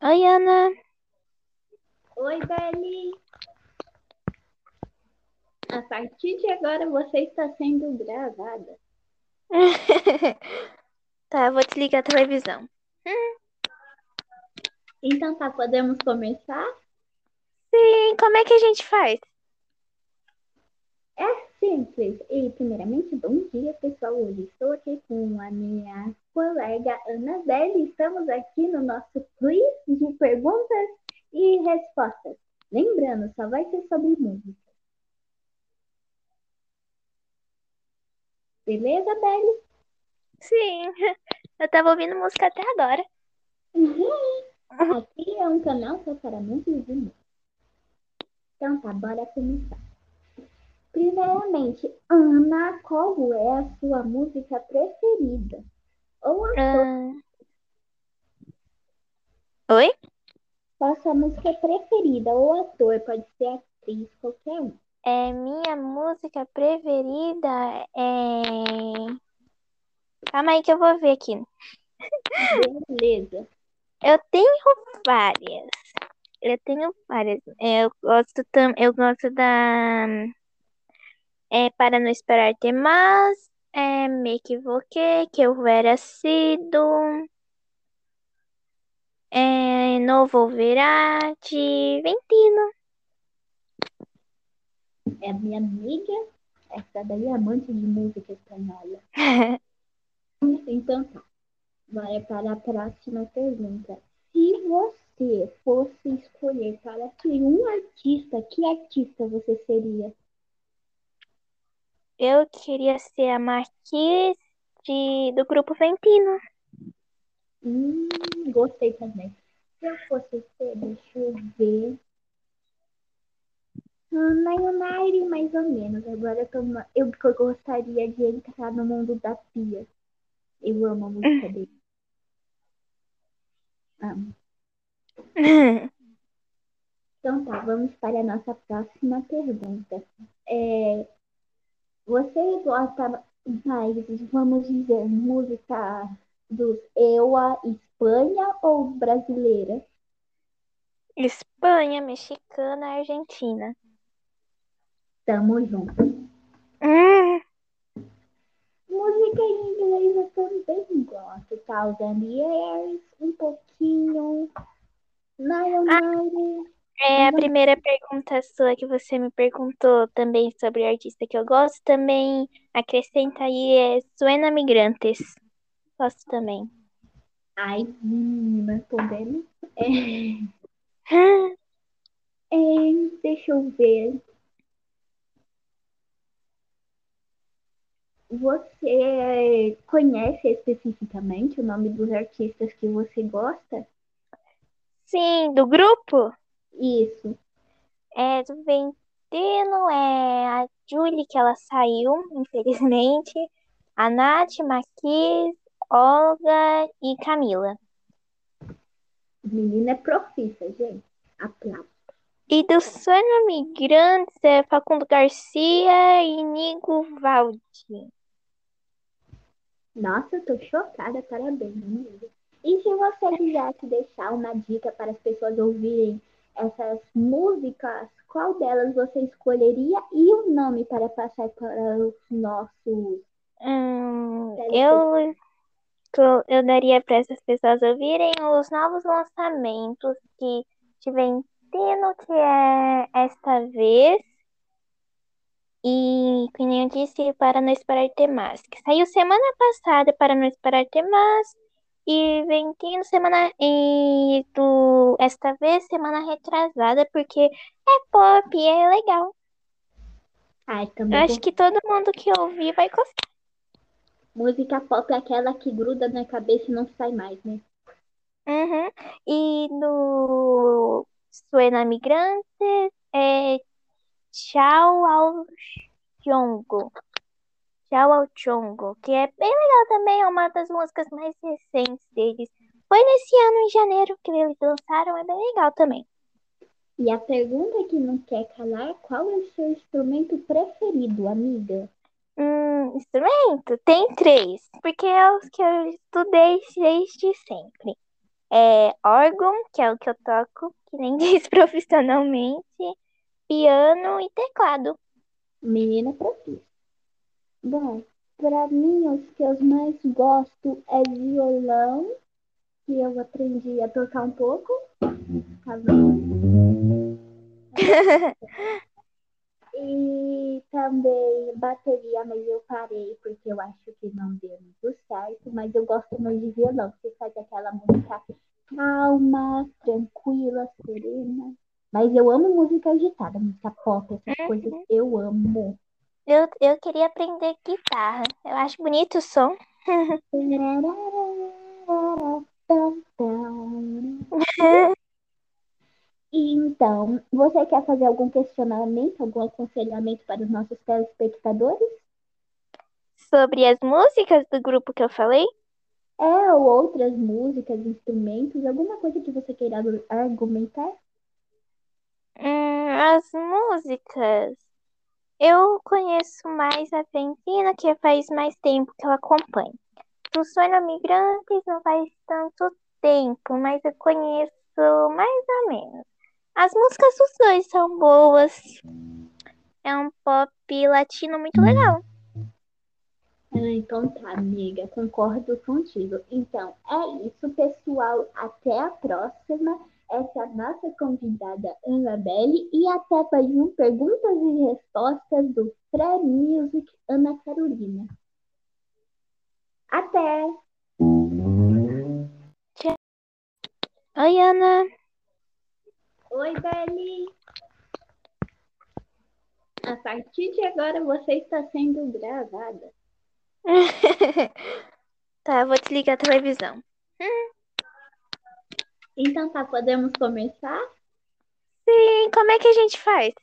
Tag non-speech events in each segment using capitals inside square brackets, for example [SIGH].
Oi, Ana. Oi, Beli. A partir de agora você está sendo gravada. [LAUGHS] Tá, eu vou desligar a televisão. Então tá, podemos começar? Sim, como é que a gente faz? É simples. E primeiramente, bom dia, pessoal. Hoje estou aqui com a minha colega Ana Belli. Estamos aqui no nosso quiz de perguntas e respostas. Lembrando, só vai ser sobre música. Beleza, Belly? Sim, [LAUGHS] eu tava ouvindo música até agora. Uhum. Aqui é um canal só para músicos de música. Então tá, bora começar. Primeiramente, Ana, qual é a sua música preferida? Ou ator? Ah. Oi? Qual a sua música preferida? Ou ator, pode ser atriz, qualquer um. É, minha música preferida é. Calma aí que eu vou ver aqui. Beleza. Eu tenho várias. Eu tenho várias. Eu gosto tam... eu gosto da é para não esperar ter mais, é me equivoquei, que eu era sido. É, novo Verati, Ventino. É a minha amiga. Essa daí é amante de música espanhola. [LAUGHS] Então tá. Bora para a próxima pergunta. Se você fosse escolher para ser um artista, que artista você seria? Eu queria ser a Marquise de, do grupo Ventino. Hum, gostei também. Se eu fosse ser, deixa eu ver. Ah, na United, mais ou menos. Agora eu, tô, eu eu gostaria de entrar no mundo da Pia. Eu amo a música [LAUGHS] dele. Amo. [LAUGHS] Então tá, vamos para a nossa próxima pergunta. É, você gosta mais, vamos dizer, música dos EUA Espanha ou brasileira? Espanha, mexicana, Argentina. Tamo junto. Hum, Música em inglês eu também gosto? O Daniels, um pouquinho. Lionel. É a primeira pergunta sua que você me perguntou também sobre artista que eu gosto. Também acrescenta aí é Suena Migrantes. Gosto também. Ai, menina, podemos? É, [LAUGHS] é, deixa eu ver. Você conhece especificamente o nome dos artistas que você gosta? Sim, do grupo? Isso. É do Ventino, é a Julie, que ela saiu, infelizmente. A Nath, Marquise, Olga e Camila. Menina é profissa, gente. Aplausos. E do Suena Migrantes é Facundo Garcia e Nigo Valdi. Nossa, eu tô chocada, parabéns, amiga. E se você quisesse deixar uma dica para as pessoas ouvirem essas músicas, qual delas você escolheria e o nome para passar para os nossos Hum, eu, eu daria para essas pessoas ouvirem os novos lançamentos que de Ventino, que é esta vez. E, como eu disse, Para Não Esperar Ter Mais, que saiu semana passada, Para Não Esperar Ter Mais. E Ventino, semana. E do, esta vez, semana retrasada, porque é pop e é legal. Ai, Eu também acho que todo mundo que ouvir vai gostar. música pop é aquela que gruda na cabeça e não sai mais, né? Uhum. E no Suena Migrantes é Tchau ao Chongo. Tchau ao Chongo, que é bem legal também, é uma das músicas mais recentes deles. Foi nesse ano, em janeiro, que eles lançaram, é bem legal também. E a pergunta que não quer calar, qual é o seu instrumento preferido, amiga? Hum, instrumento? Tem três, porque é os que eu estudei desde sempre. é órgão, que é o que eu toco, que nem [LAUGHS] diz profissionalmente, piano e teclado. Menina profissa. Bom, para mim, os que eu mais gosto é violão, que eu aprendi a tocar um pouco. Tá [LAUGHS] e também bateria, mas eu parei porque eu acho que não deu muito certo. Mas eu gosto muito de violão, porque faz aquela música calma, tranquila, serena. Mas eu amo música agitada, música pop, essas coisas eu amo. Eu, eu queria aprender guitarra. Eu acho bonito o som. Então, você quer fazer algum questionamento, algum aconselhamento para os nossos telespectadores? Sobre as músicas do grupo que eu falei? É, ou outras músicas, instrumentos, alguma coisa que você queira argumentar? Hum, as músicas. Eu conheço mais a Argentina, que faz mais tempo que eu acompanho. Sonho Migrantes não faz tanto tempo, mas eu conheço mais ou menos. As músicas dos dois são boas. É um pop latino muito legal. Ah, então tá, amiga, concordo contigo. Então, é isso, pessoal. Até a próxima. Essa a nossa convidada Annabelle e até mais um Perguntas e Respostas do Pré-Music Ana Carolina. Até! Oi, Ana. Oi, Beli. A partir de agora você está sendo gravada. [LAUGHS] tá, vou desligar a televisão. Então tá, podemos começar? Sim, como é que a gente faz?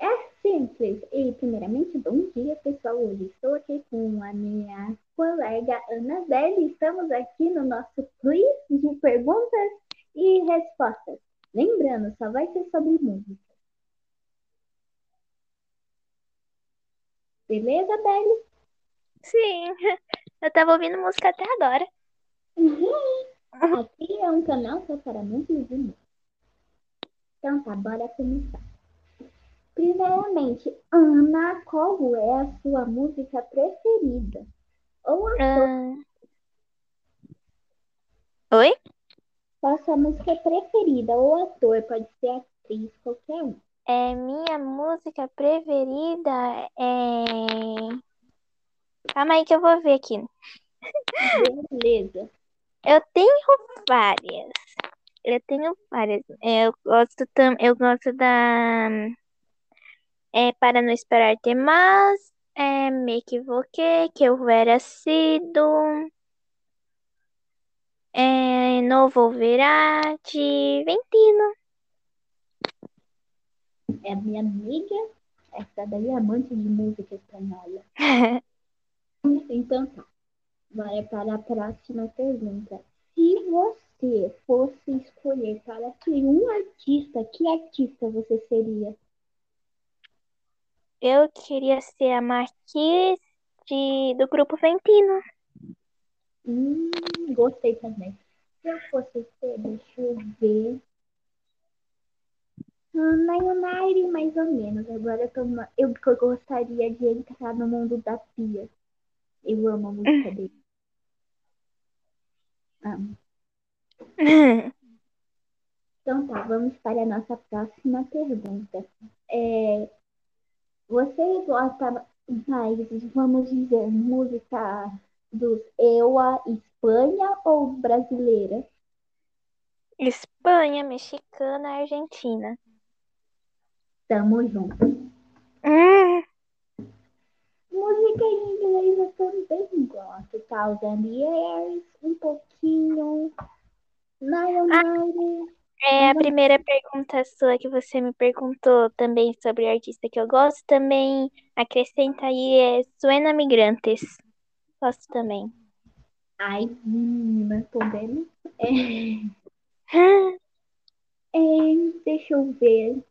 É simples. E primeiramente, bom dia, pessoal. Hoje estou aqui com a minha colega Ana Belle. Estamos aqui no nosso quiz de perguntas e respostas. Lembrando, só vai ser sobre música. Beleza, Belle? Sim, [LAUGHS] eu tava ouvindo música até agora. Uhum. Aqui é um canal só para músicos e. Então tá, bora começar. Primeiramente, Ana, qual é a sua música preferida? Ou a Ah. Oi? Qual a sua música preferida? Ou ator, pode ser atriz, qualquer um. É, minha música preferida é. Calma aí que eu vou ver aqui. Beleza. Eu tenho várias. Eu tenho várias. Eu gosto tam... eu gosto da é Para não esperar ter mais, é Me equivoquei, que eu era sido. É, não volverá de Ventino. É a minha amiga. Essa daí é amante de música espanhola. [LAUGHS] Então tá. Bora para a próxima pergunta. Se você fosse escolher para ser um artista, que artista você seria? Eu queria ser a Marquise de... do grupo Ventino. Hum, gostei também. Se eu fosse ser, deixa eu ver. Ah, Naionari, mais ou menos. Agora eu, tô, eu gostaria de entrar no mundo da Pia. Eu amo a música [LAUGHS] dele. Amo. Então tá, vamos para a nossa próxima pergunta. É, você gosta mais, vamos dizer, música dos EUA Espanha ou brasileira? Espanha, mexicana, Argentina. Tamo junto. Hum, Música eu também gosto. Thousand Years, um pouquinho. Naionari. é a primeira pergunta sua que você me perguntou também sobre artista que eu gosto. Também acrescenta aí é Suena Migrantes. Gosto também. Ai, menina, podemos. [LAUGHS] É, [LAUGHS] é, deixa eu ver.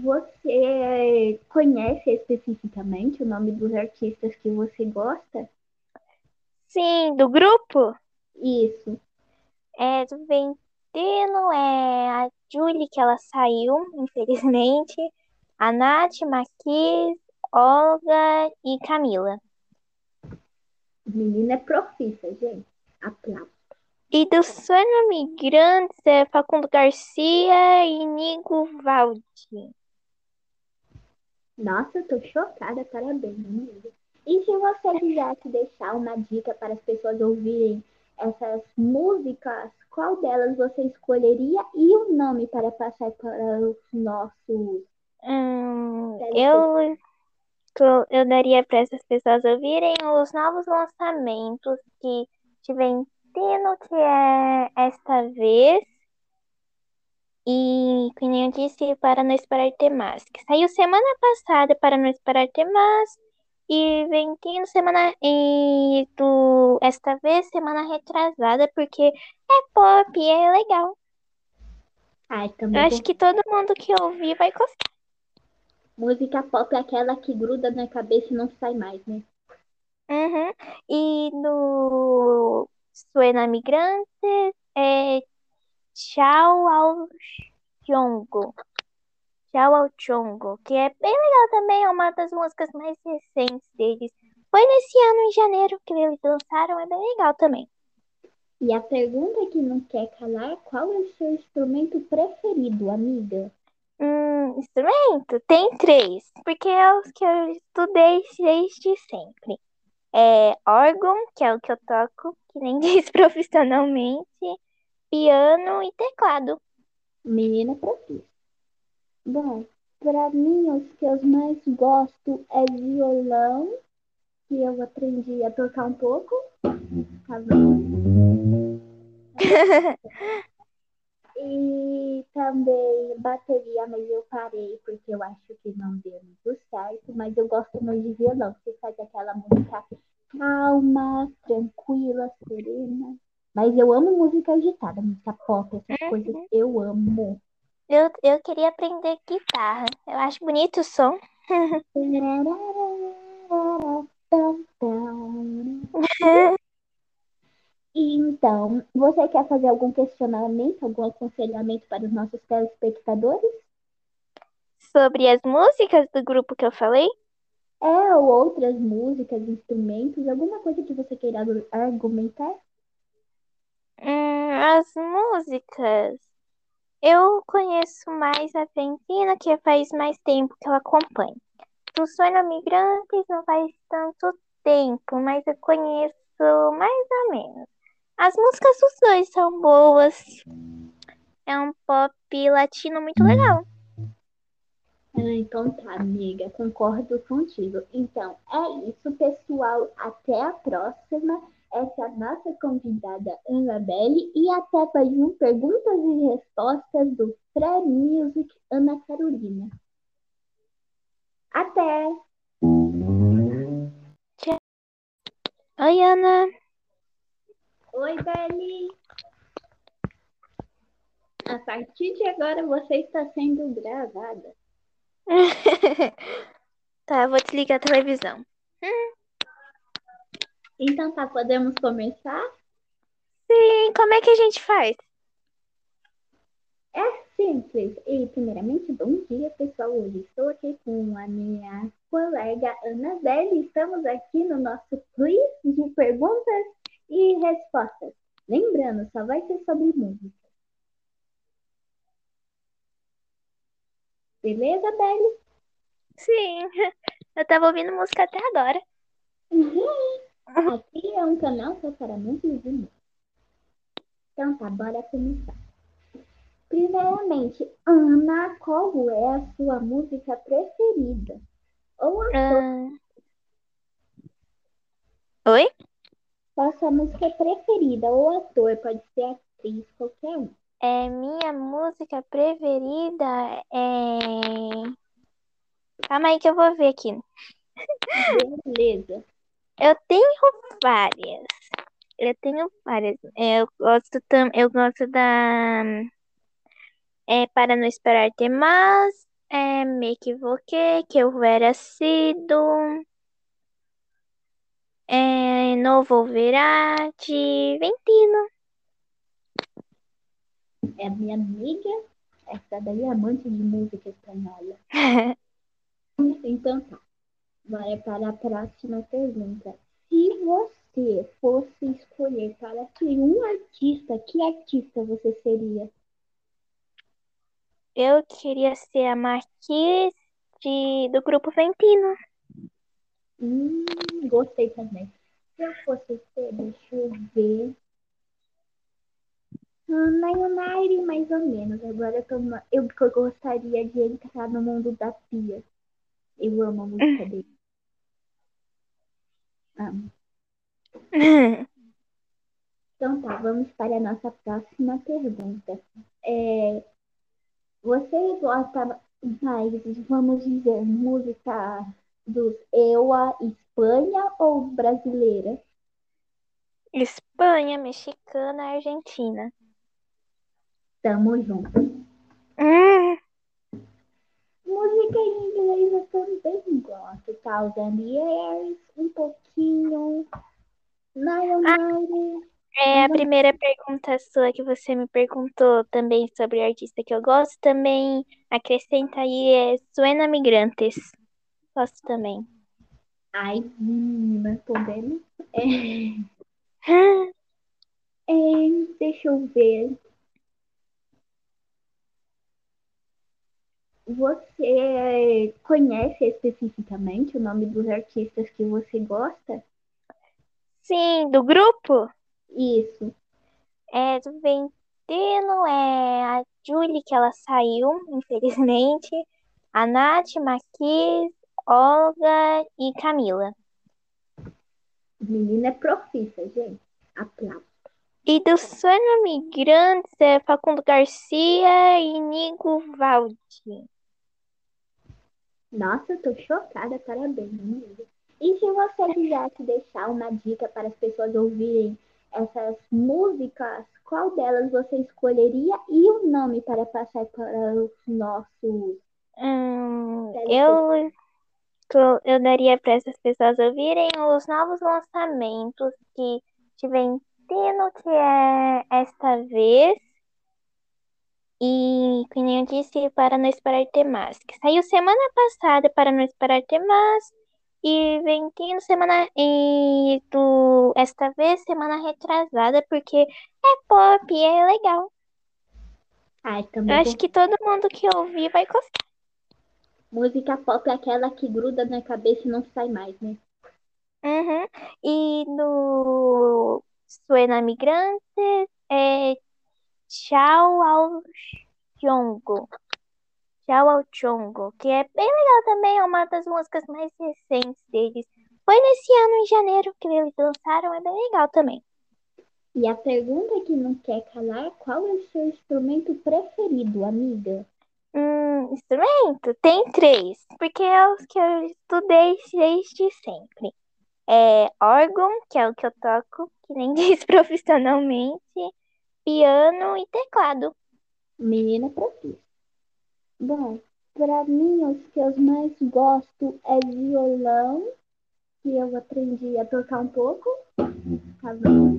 Você conhece especificamente o nome dos artistas que você gosta? Sim, do grupo? Isso. É, do Ventino é a Julie, que ela saiu, infelizmente. A Nath, Maquis, Olga e Camila. Menina é profissa, gente. Aplausos. E do Sonho Migrantes é Facundo Garcia e Nigo Valdi. Nossa, eu tô chocada, parabéns, amiga. E se você quisesse deixar uma dica para as pessoas ouvirem essas músicas, qual delas você escolheria e o nome para passar para os nossos. Hum, eu, eu daria para essas pessoas ouvirem os novos lançamentos que tiver Tino, que é esta vez. E, como eu disse, para não esperar ter mais. Que saiu semana passada para não esperar ter mais. E Ventino semana. E do esta vez semana retrasada, porque é pop e é legal. Ai, Eu também. acho que todo mundo que ouvir vai gostar. Música pop é aquela que gruda na cabeça e não sai mais, né? Uhum. E no Suena Migrantes é Tchau ao Chongo. Tchau ao Chongo, que é bem legal também, é uma das músicas mais recentes deles. Foi nesse ano, em janeiro, que eles lançaram, é bem legal também. E a pergunta que não quer calar, qual é o seu instrumento preferido, amiga? Hum, instrumento? Tem três, porque é os que eu estudei desde sempre. É órgão, que é o que eu toco, que nem [LAUGHS] diz profissionalmente, piano e teclado. Menina profissa. Bom, para mim, os que eu mais gosto é violão, que eu aprendi a tocar um pouco. Tá vendo? [LAUGHS] E também bateria, mas eu parei porque eu acho que não deu muito certo. Mas eu gosto muito de violão, que faz aquela música calma, tranquila, serena. Mas eu amo música agitada, música pop, essas coisas eu amo. Eu, eu queria aprender guitarra. Eu acho bonito o som. [LAUGHS] Então, você quer fazer algum questionamento, algum aconselhamento para os nossos telespectadores? Sobre as músicas do grupo que eu falei? É, ou outras músicas, instrumentos, alguma coisa que você queira argumentar? Hum, as músicas. Eu conheço mais a Argentina, que faz mais tempo que eu acompanho. Do Sonho Migrantes não faz tanto tempo, mas eu conheço mais ou menos. As músicas dos dois são boas. É um pop latino muito legal. Ah, então tá, amiga, concordo contigo. Então, é isso, pessoal. Até a próxima. Essa é a nossa convidada Annabelle e até mais um Perguntas e Respostas do Pré-Music Ana Carolina. Até! Oi, Ana. Oi, Beli! A partir de agora você está sendo gravada. [LAUGHS] tá, eu vou desligar a televisão. Então tá, podemos começar? Sim, como é que a gente faz? É simples. E primeiramente, bom dia, pessoal. Hoje estou aqui com a minha colega Annabelle. Estamos aqui no nosso quiz de perguntas e respostas. Lembrando, só vai ser sobre música. Beleza, Belle? Sim, [LAUGHS] eu tava ouvindo música até agora. Uhum. Aqui é um canal só para músicos de música. Então tá, bora começar. Primeiramente, Ana, qual é a sua música preferida? Ou a sua, Ah. Oi? qual a sua música preferida? Ou ator, pode ser atriz, qualquer um. É, minha música preferida é. Calma aí que eu vou ver aqui. Beleza. Eu tenho várias. Eu tenho várias. Eu gosto tam... eu gosto da é Para Não Esperar Ter Mais, é Me Equivoquei, que eu era sido. É, Novo Verati, Ventino. É minha amiga. Essa daí é amante de música espanhola. [LAUGHS] Então tá. Vai para a próxima pergunta. Se você fosse escolher para ser um artista, que artista você seria? Eu queria ser a Marquise de, do grupo Ventino. Hum, gostei também. Se eu fosse ser, deixa eu ver. Hum, na United, mais ou menos. Agora eu, tô, eu, eu gostaria de entrar no mundo da Pia. Eu amo a música [LAUGHS] dele. Amo. Então tá, vamos para a nossa próxima pergunta. É, você gosta mais, vamos dizer, música dos EUA Espanha ou brasileira? Espanha, mexicana, Argentina. Tamo junto. Hum, Música em inglês eu também gosto. Thousand Years, um pouquinho. Lionel. é a primeira pergunta sua que você me perguntou também sobre artista que eu gosto. Também acrescenta aí é Suena Migrantes. Gosto também. Ai, menina, tô vendo. É, [LAUGHS] é, deixa eu ver. Você conhece especificamente o nome dos artistas que você gosta? Sim, do grupo? Isso. É do Ventino, é a Julie, que ela saiu, infelizmente. A Nath, Marquise, Olga e Camila. Menina é profissa, gente. Aplausos. E do Sonho Migrantes é Facundo Garcia e Nigo Valdi. Nossa, eu tô chocada, parabéns, amiga. E se você quisesse deixar uma dica para as pessoas ouvirem essas músicas, qual delas você escolheria e o nome para passar para os nossos Hum, eu, eu daria para essas pessoas ouvirem os novos lançamentos que de Ventino, que é esta vez. E, nem eu disse, Para Não Esperar Ter Mais, que saiu semana passada, Para Não Esperar Ter Mais. E Ventino, semana. E do, esta vez, semana retrasada, porque é pop e é legal. Ai, Eu também acho que todo mundo que ouvir vai gostar. música pop é aquela que gruda na cabeça e não sai mais, né? Uhum. E no Suena Migrantes é Tchau ao Chongo. Tchau ao Chongo, que é bem legal também, é uma das músicas mais recentes deles. Foi nesse ano, em janeiro, que eles lançaram, é bem legal também. E a pergunta que não quer calar, qual é o seu instrumento preferido, amiga? Hum, instrumento? Tem três, porque é os que eu estudei desde sempre. É órgão, que é o que eu toco, que nem [LAUGHS] diz profissionalmente, piano e teclado. Menina profissa. Bom, para mim, os que eu mais gosto é violão, que eu aprendi a tocar um pouco. Tá [LAUGHS] bom?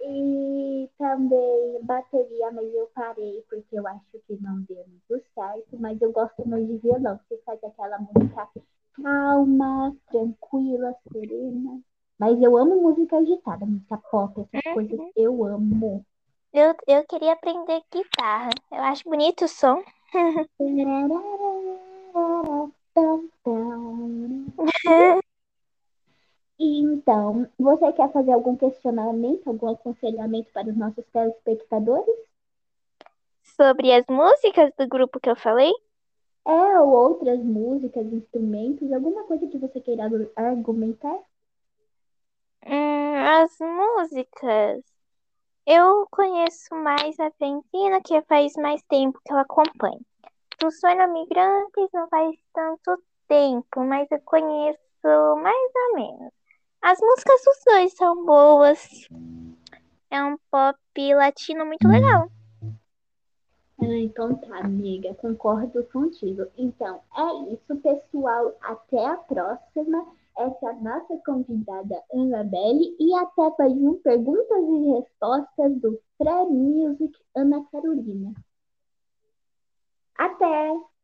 E também bateria, mas eu parei porque eu acho que não deu muito certo. Mas eu gosto mais de violão, que faz aquela música calma, tranquila, serena. Mas eu amo música agitada, música pop, essas coisas eu amo. Eu, eu queria aprender guitarra. Eu acho bonito o som. Então, você quer fazer algum questionamento, algum aconselhamento para os nossos telespectadores? Sobre as músicas do grupo que eu falei, É, ou outras músicas, instrumentos, alguma coisa que você queira argumentar? Hum, as músicas. Eu conheço mais a Ventina, que faz mais tempo que eu acompanho. Do Sonho Migrantes não faz tanto tempo, mas eu conheço mais ou menos. As músicas dos dois são boas. É um pop latino muito legal. É Então tá, amiga, concordo contigo. Então é isso, pessoal. Até a próxima. Essa nossa convidada Annabelle e até mais um Perguntas e Respostas do Pré Music Ana Carolina. Até!